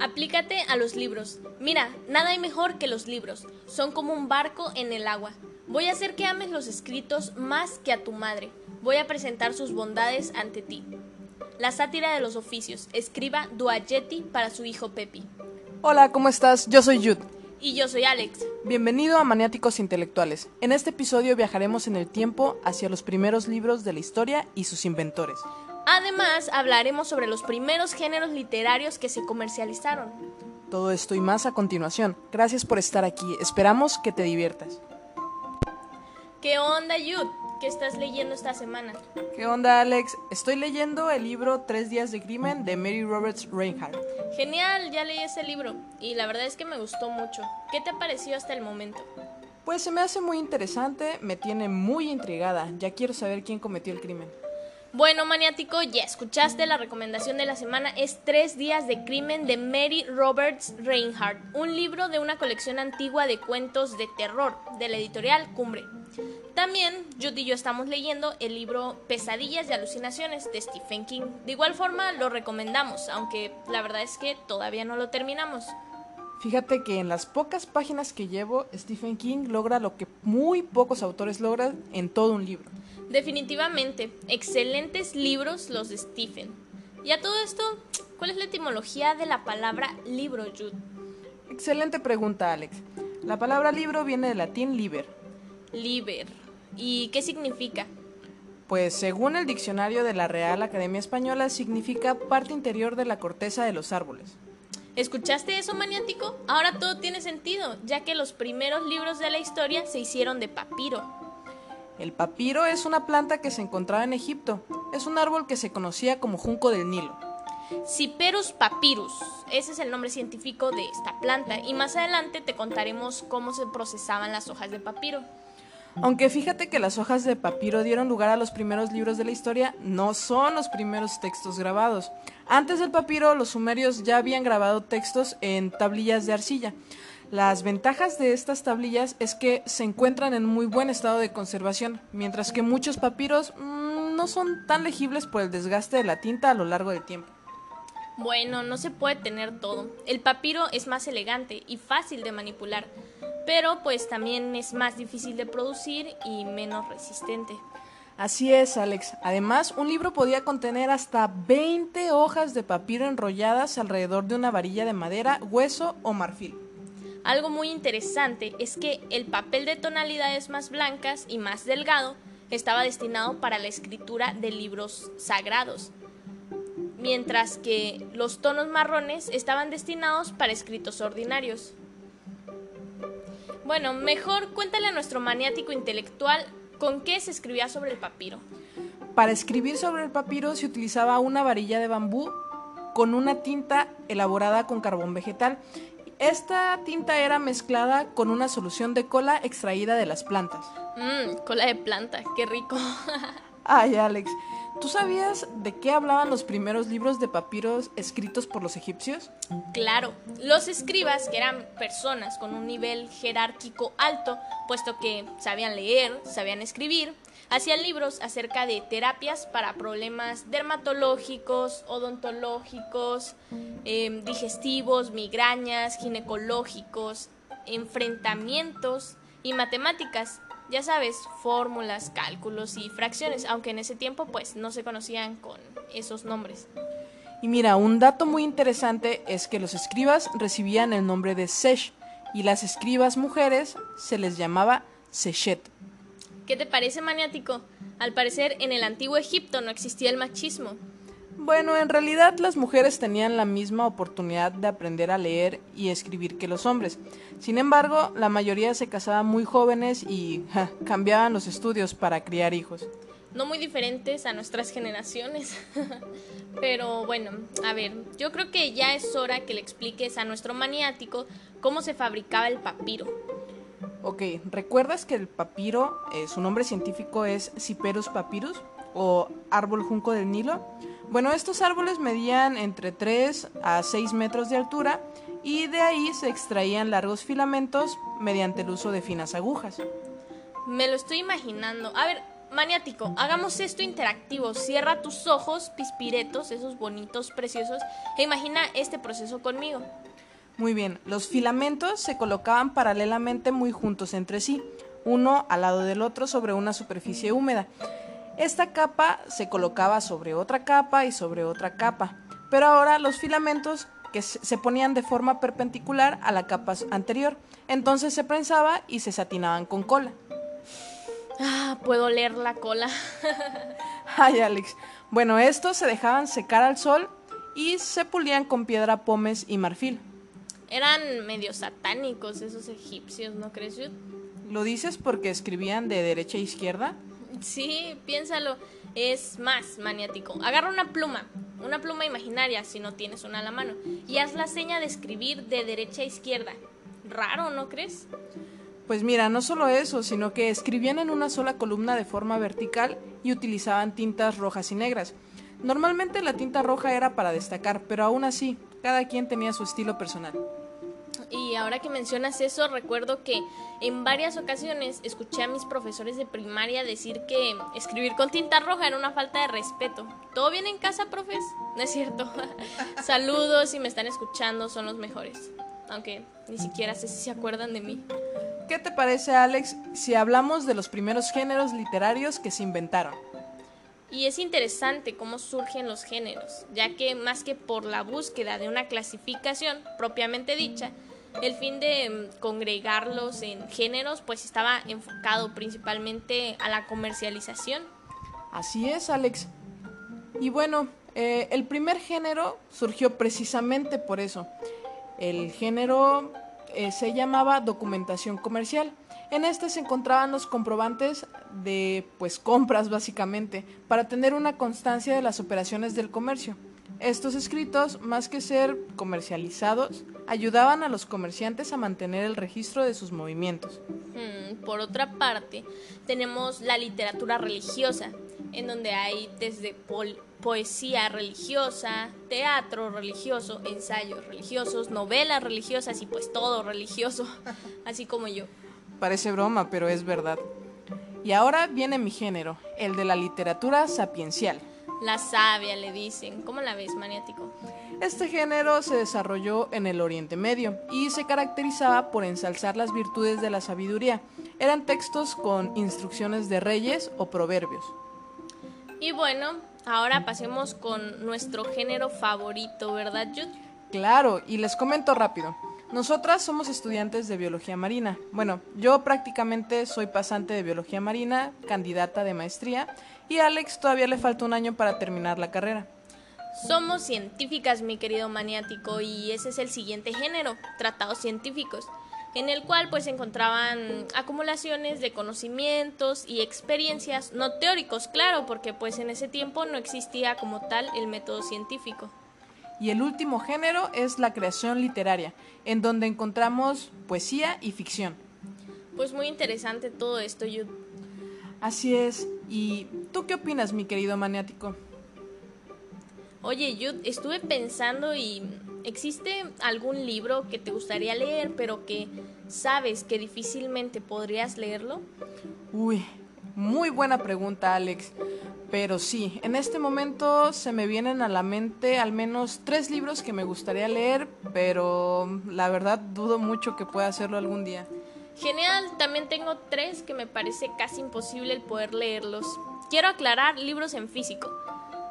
Aplícate a los libros. Mira, nada hay mejor que los libros. Son como un barco en el agua. Voy a hacer que ames los escritos más que a tu madre. Voy a presentar sus bondades ante ti. La sátira de los oficios. Escriba Duagetti para su hijo Pepi. Hola, ¿cómo estás? Yo soy Jude. Y yo soy Alex. Bienvenido a Maniáticos Intelectuales. En este episodio viajaremos en el tiempo hacia los primeros libros de la historia y sus inventores. Además, hablaremos sobre los primeros géneros literarios que se comercializaron. Todo esto y más a continuación. Gracias por estar aquí. Esperamos que te diviertas. ¿Qué onda, Jude? ¿Qué estás leyendo esta semana? ¿Qué onda, Alex? Estoy leyendo el libro Tres días de crimen de Mary Roberts Reinhardt. Genial, ya leí ese libro y la verdad es que me gustó mucho. ¿Qué te pareció hasta el momento? Pues se me hace muy interesante, me tiene muy intrigada. Ya quiero saber quién cometió el crimen. Bueno, maniático, ya escuchaste, la recomendación de la semana es Tres días de crimen de Mary Roberts Reinhardt, un libro de una colección antigua de cuentos de terror de la editorial Cumbre. También Judy y yo estamos leyendo el libro Pesadillas y Alucinaciones de Stephen King. De igual forma lo recomendamos, aunque la verdad es que todavía no lo terminamos. Fíjate que en las pocas páginas que llevo, Stephen King logra lo que muy pocos autores logran en todo un libro. Definitivamente, excelentes libros los de Stephen. Y a todo esto, ¿cuál es la etimología de la palabra libro, Jude? Excelente pregunta, Alex. La palabra libro viene del latín liber. Liber. ¿Y qué significa? Pues según el diccionario de la Real Academia Española, significa parte interior de la corteza de los árboles. ¿Escuchaste eso, maniático? Ahora todo tiene sentido, ya que los primeros libros de la historia se hicieron de papiro. El papiro es una planta que se encontraba en Egipto. Es un árbol que se conocía como junco del Nilo. Ciperus papyrus, ese es el nombre científico de esta planta y más adelante te contaremos cómo se procesaban las hojas de papiro. Aunque fíjate que las hojas de papiro dieron lugar a los primeros libros de la historia, no son los primeros textos grabados. Antes del papiro, los sumerios ya habían grabado textos en tablillas de arcilla. Las ventajas de estas tablillas es que se encuentran en muy buen estado de conservación, mientras que muchos papiros mmm, no son tan legibles por el desgaste de la tinta a lo largo del tiempo. Bueno, no se puede tener todo. El papiro es más elegante y fácil de manipular, pero pues también es más difícil de producir y menos resistente. Así es, Alex. Además, un libro podía contener hasta 20 hojas de papiro enrolladas alrededor de una varilla de madera, hueso o marfil. Algo muy interesante es que el papel de tonalidades más blancas y más delgado estaba destinado para la escritura de libros sagrados, mientras que los tonos marrones estaban destinados para escritos ordinarios. Bueno, mejor cuéntale a nuestro maniático intelectual con qué se escribía sobre el papiro. Para escribir sobre el papiro se utilizaba una varilla de bambú con una tinta elaborada con carbón vegetal esta tinta era mezclada con una solución de cola extraída de las plantas. Mmm, cola de planta, qué rico. Ay, Alex, ¿tú sabías de qué hablaban los primeros libros de papiros escritos por los egipcios? Claro, los escribas, que eran personas con un nivel jerárquico alto, puesto que sabían leer, sabían escribir, hacían libros acerca de terapias para problemas dermatológicos, odontológicos, em, digestivos, migrañas, ginecológicos, enfrentamientos y matemáticas. Ya sabes, fórmulas, cálculos y fracciones, aunque en ese tiempo pues no se conocían con esos nombres. Y mira, un dato muy interesante es que los escribas recibían el nombre de Sesh y las escribas mujeres se les llamaba Seshet. ¿Qué te parece maniático? Al parecer en el antiguo Egipto no existía el machismo. Bueno, en realidad las mujeres tenían la misma oportunidad de aprender a leer y escribir que los hombres. Sin embargo, la mayoría se casaban muy jóvenes y cambiaban los estudios para criar hijos. No muy diferentes a nuestras generaciones. Pero bueno, a ver, yo creo que ya es hora que le expliques a nuestro maniático cómo se fabricaba el papiro. Ok, ¿recuerdas que el papiro, eh, su nombre científico es Cyperus papyrus o árbol junco del Nilo? Bueno, estos árboles medían entre 3 a 6 metros de altura y de ahí se extraían largos filamentos mediante el uso de finas agujas. Me lo estoy imaginando. A ver, maniático, hagamos esto interactivo. Cierra tus ojos, pispiretos, esos bonitos, preciosos, e imagina este proceso conmigo. Muy bien, los filamentos se colocaban paralelamente muy juntos entre sí, uno al lado del otro sobre una superficie húmeda. Esta capa se colocaba sobre otra capa y sobre otra capa, pero ahora los filamentos que se ponían de forma perpendicular a la capa anterior, entonces se prensaba y se satinaban con cola. Ah, puedo leer la cola. Ay, Alex. Bueno, estos se dejaban secar al sol y se pulían con piedra pómez y marfil. Eran medio satánicos esos egipcios, ¿no crees? ¿Lo dices porque escribían de derecha a izquierda? Sí, piénsalo. Es más maniático. Agarra una pluma, una pluma imaginaria si no tienes una a la mano, y haz la seña de escribir de derecha a izquierda. Raro, ¿no crees? Pues mira, no solo eso, sino que escribían en una sola columna de forma vertical y utilizaban tintas rojas y negras. Normalmente la tinta roja era para destacar, pero aún así, cada quien tenía su estilo personal. Y ahora que mencionas eso, recuerdo que en varias ocasiones escuché a mis profesores de primaria decir que escribir con tinta roja era una falta de respeto. ¿Todo bien en casa, profes? No es cierto. Saludos, si me están escuchando, son los mejores. Aunque ni siquiera sé si se acuerdan de mí. ¿Qué te parece, Alex, si hablamos de los primeros géneros literarios que se inventaron? Y es interesante cómo surgen los géneros, ya que más que por la búsqueda de una clasificación propiamente dicha, el fin de mm, congregarlos en géneros pues estaba enfocado principalmente a la comercialización. Así es, Alex. Y bueno, eh, el primer género surgió precisamente por eso. El género eh, se llamaba documentación comercial. En este se encontraban los comprobantes de pues compras básicamente para tener una constancia de las operaciones del comercio. Estos escritos, más que ser comercializados, ayudaban a los comerciantes a mantener el registro de sus movimientos. Hmm, por otra parte, tenemos la literatura religiosa, en donde hay desde poesía religiosa, teatro religioso, ensayos religiosos, novelas religiosas y pues todo religioso, así como yo. Parece broma, pero es verdad. Y ahora viene mi género, el de la literatura sapiencial. La sabia, le dicen. ¿Cómo la ves, maniático? Este género se desarrolló en el Oriente Medio y se caracterizaba por ensalzar las virtudes de la sabiduría. Eran textos con instrucciones de reyes o proverbios. Y bueno, ahora pasemos con nuestro género favorito, ¿verdad, Jude? Claro, y les comento rápido. Nosotras somos estudiantes de biología marina. Bueno, yo prácticamente soy pasante de biología marina, candidata de maestría, y a Alex todavía le falta un año para terminar la carrera. Somos científicas, mi querido maniático, y ese es el siguiente género, tratados científicos en el cual pues encontraban acumulaciones de conocimientos y experiencias no teóricos, claro, porque pues en ese tiempo no existía como tal el método científico. Y el último género es la creación literaria, en donde encontramos poesía y ficción. Pues muy interesante todo esto, Yud. Así es. ¿Y tú qué opinas, mi querido maniático? Oye, Yud, estuve pensando y ¿existe algún libro que te gustaría leer, pero que sabes que difícilmente podrías leerlo? Uy, muy buena pregunta, Alex. Pero sí, en este momento se me vienen a la mente al menos tres libros que me gustaría leer, pero la verdad dudo mucho que pueda hacerlo algún día. Genial, también tengo tres que me parece casi imposible el poder leerlos. Quiero aclarar libros en físico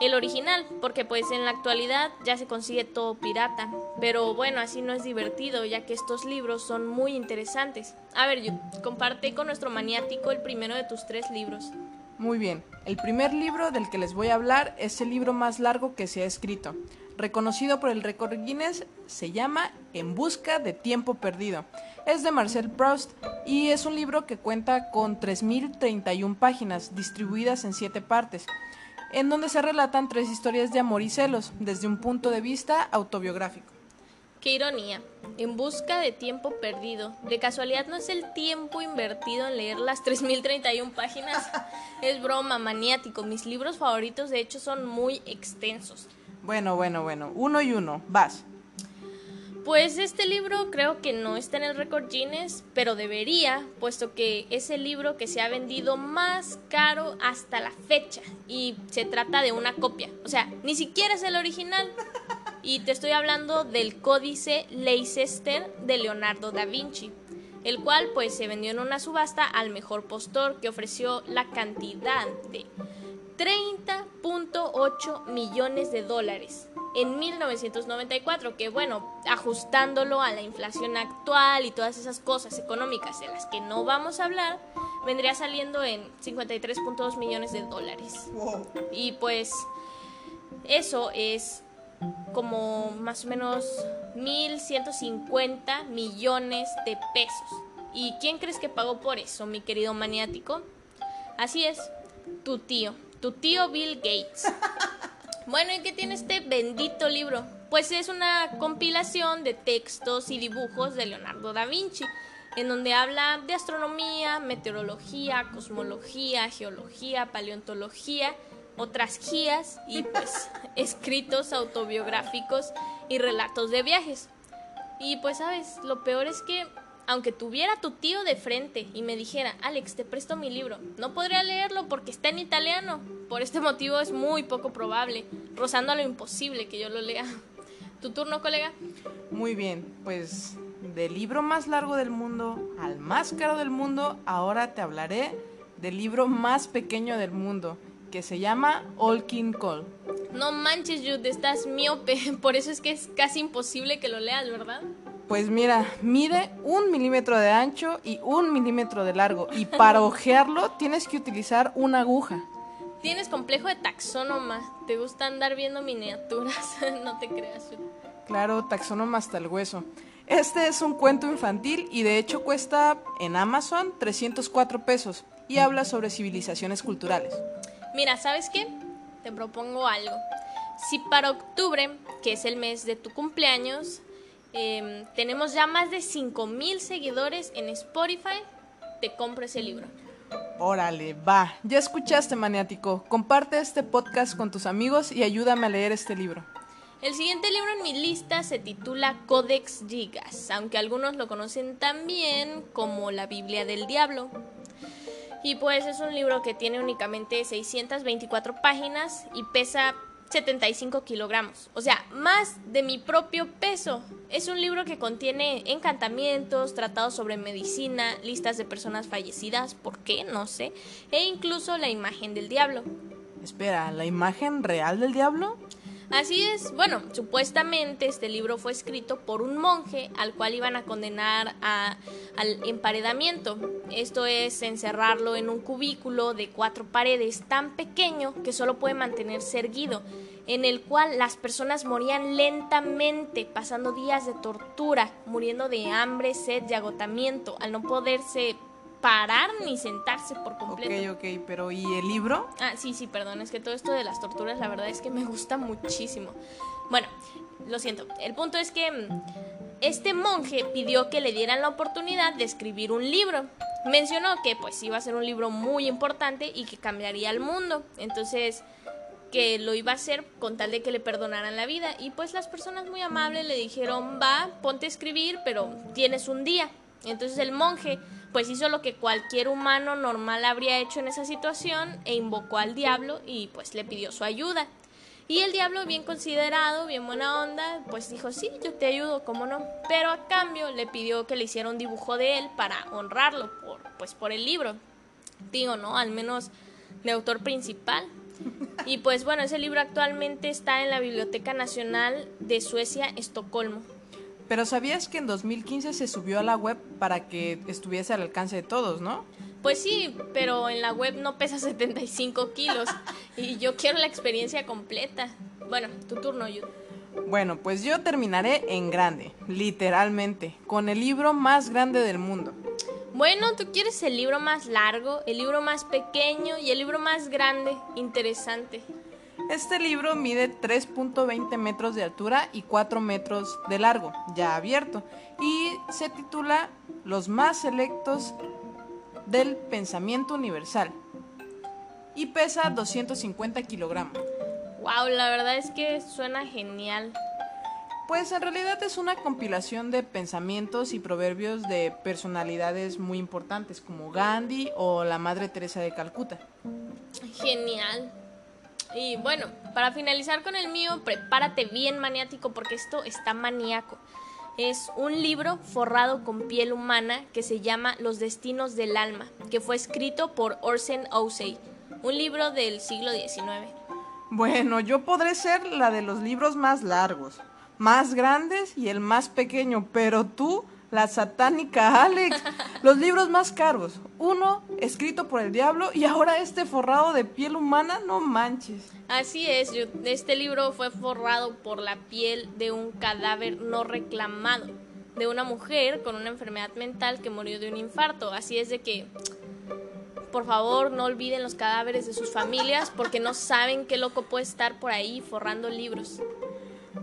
el original, porque pues en la actualidad ya se consigue todo pirata. Pero bueno, así no es divertido, ya que estos libros son muy interesantes. A ver, yo comparte con nuestro maniático el primero de tus tres libros. Muy bien, el primer libro del que les voy a hablar es el libro más largo que se ha escrito. Reconocido por el récord Guinness, se llama En Busca de Tiempo Perdido. Es de Marcel Proust y es un libro que cuenta con 3.031 páginas distribuidas en 7 partes en donde se relatan tres historias de amor y celos desde un punto de vista autobiográfico. Qué ironía. En busca de tiempo perdido. ¿De casualidad no es el tiempo invertido en leer las 3031 páginas? es broma, maniático. Mis libros favoritos de hecho son muy extensos. Bueno, bueno, bueno. Uno y uno. Vas. Pues este libro creo que no está en el récord Guinness, pero debería, puesto que es el libro que se ha vendido más caro hasta la fecha y se trata de una copia, o sea, ni siquiera es el original. Y te estoy hablando del Códice Leicester de Leonardo da Vinci, el cual pues se vendió en una subasta al mejor postor que ofreció la cantidad de 30.8 millones de dólares en 1994, que bueno, ajustándolo a la inflación actual y todas esas cosas económicas de las que no vamos a hablar, vendría saliendo en 53.2 millones de dólares. Y pues eso es como más o menos 1.150 millones de pesos. ¿Y quién crees que pagó por eso, mi querido maniático? Así es, tu tío, tu tío Bill Gates. Bueno, ¿y qué tiene este bendito libro? Pues es una compilación de textos y dibujos de Leonardo da Vinci, en donde habla de astronomía, meteorología, cosmología, geología, paleontología, otras guías y pues escritos autobiográficos y relatos de viajes. Y pues sabes, lo peor es que aunque tuviera tu tío de frente y me dijera, Alex, te presto mi libro, no podría leerlo porque está en italiano. Por este motivo es muy poco probable, rozando a lo imposible que yo lo lea. ¿Tu turno, colega? Muy bien, pues del libro más largo del mundo al más caro del mundo, ahora te hablaré del libro más pequeño del mundo, que se llama All King Cole. No manches, Jude, estás miope, por eso es que es casi imposible que lo leas, ¿verdad? Pues mira, mide un milímetro de ancho y un milímetro de largo. Y para ojearlo tienes que utilizar una aguja. Tienes complejo de taxónoma. Te gusta andar viendo miniaturas. no te creas. Claro, taxónoma hasta el hueso. Este es un cuento infantil y de hecho cuesta en Amazon 304 pesos y habla sobre civilizaciones culturales. Mira, ¿sabes qué? Te propongo algo. Si para octubre, que es el mes de tu cumpleaños, Em, tenemos ya más de 5.000 seguidores en Spotify. Te compro ese libro. Órale, va. Ya escuchaste, maniático. Comparte este podcast con tus amigos y ayúdame a leer este libro. El siguiente libro en mi lista se titula Codex Gigas, aunque algunos lo conocen también como la Biblia del Diablo. Y pues es un libro que tiene únicamente 624 páginas y pesa 75 kilogramos, o sea, más de mi propio peso. Es un libro que contiene encantamientos, tratados sobre medicina, listas de personas fallecidas, ¿por qué? No sé, e incluso la imagen del diablo. Espera, ¿la imagen real del diablo? Así es, bueno, supuestamente este libro fue escrito por un monje al cual iban a condenar al emparedamiento. Esto es encerrarlo en un cubículo de cuatro paredes tan pequeño que solo puede mantenerse erguido, en el cual las personas morían lentamente, pasando días de tortura, muriendo de hambre, sed y agotamiento, al no poderse parar ni sentarse por completo. Ok, ok, pero ¿y el libro? Ah, sí, sí, perdón, es que todo esto de las torturas la verdad es que me gusta muchísimo. Bueno, lo siento, el punto es que mm, este monje pidió que le dieran la oportunidad de escribir un libro. Mencionó que pues iba a ser un libro muy importante y que cambiaría el mundo. Entonces, que lo iba a hacer con tal de que le perdonaran la vida. Y pues las personas muy amables le dijeron, va, ponte a escribir, pero tienes un día. Entonces el monje pues hizo lo que cualquier humano normal habría hecho en esa situación e invocó al diablo y pues le pidió su ayuda. Y el diablo, bien considerado, bien buena onda, pues dijo, sí, yo te ayudo, cómo no. Pero a cambio le pidió que le hiciera un dibujo de él para honrarlo, por, pues por el libro. Digo, ¿no? Al menos de autor principal. Y pues bueno, ese libro actualmente está en la Biblioteca Nacional de Suecia, Estocolmo. Pero sabías que en 2015 se subió a la web para que estuviese al alcance de todos, ¿no? Pues sí, pero en la web no pesa 75 kilos y yo quiero la experiencia completa. Bueno, tu turno, Yud. Bueno, pues yo terminaré en grande, literalmente, con el libro más grande del mundo. Bueno, tú quieres el libro más largo, el libro más pequeño y el libro más grande, interesante. Este libro mide 3.20 metros de altura y 4 metros de largo, ya abierto, y se titula Los más selectos del pensamiento universal y pesa 250 kilogramos. Wow, la verdad es que suena genial. Pues en realidad es una compilación de pensamientos y proverbios de personalidades muy importantes como Gandhi o la Madre Teresa de Calcuta. Genial. Y bueno, para finalizar con el mío, prepárate bien maniático porque esto está maníaco. Es un libro forrado con piel humana que se llama Los Destinos del Alma, que fue escrito por Orson Ousey, un libro del siglo XIX. Bueno, yo podré ser la de los libros más largos, más grandes y el más pequeño, pero tú, la satánica Alex, los libros más caros, uno escrito por el diablo y ahora este forrado de piel humana, no manches. Así es, este libro fue forrado por la piel de un cadáver no reclamado, de una mujer con una enfermedad mental que murió de un infarto, así es de que por favor no olviden los cadáveres de sus familias porque no saben qué loco puede estar por ahí forrando libros.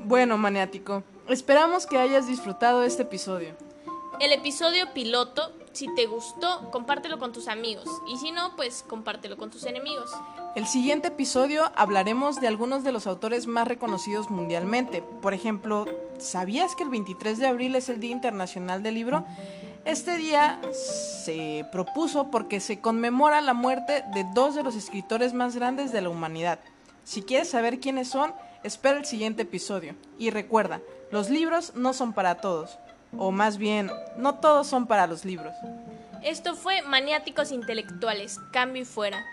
Bueno, maniático, esperamos que hayas disfrutado este episodio. El episodio piloto, si te gustó, compártelo con tus amigos y si no, pues compártelo con tus enemigos. El siguiente episodio hablaremos de algunos de los autores más reconocidos mundialmente. Por ejemplo, ¿sabías que el 23 de abril es el Día Internacional del Libro? Este día se propuso porque se conmemora la muerte de dos de los escritores más grandes de la humanidad. Si quieres saber quiénes son, Espera el siguiente episodio. Y recuerda, los libros no son para todos o más bien, no todos son para los libros. Esto fue Maniáticos Intelectuales, Cambio y Fuera.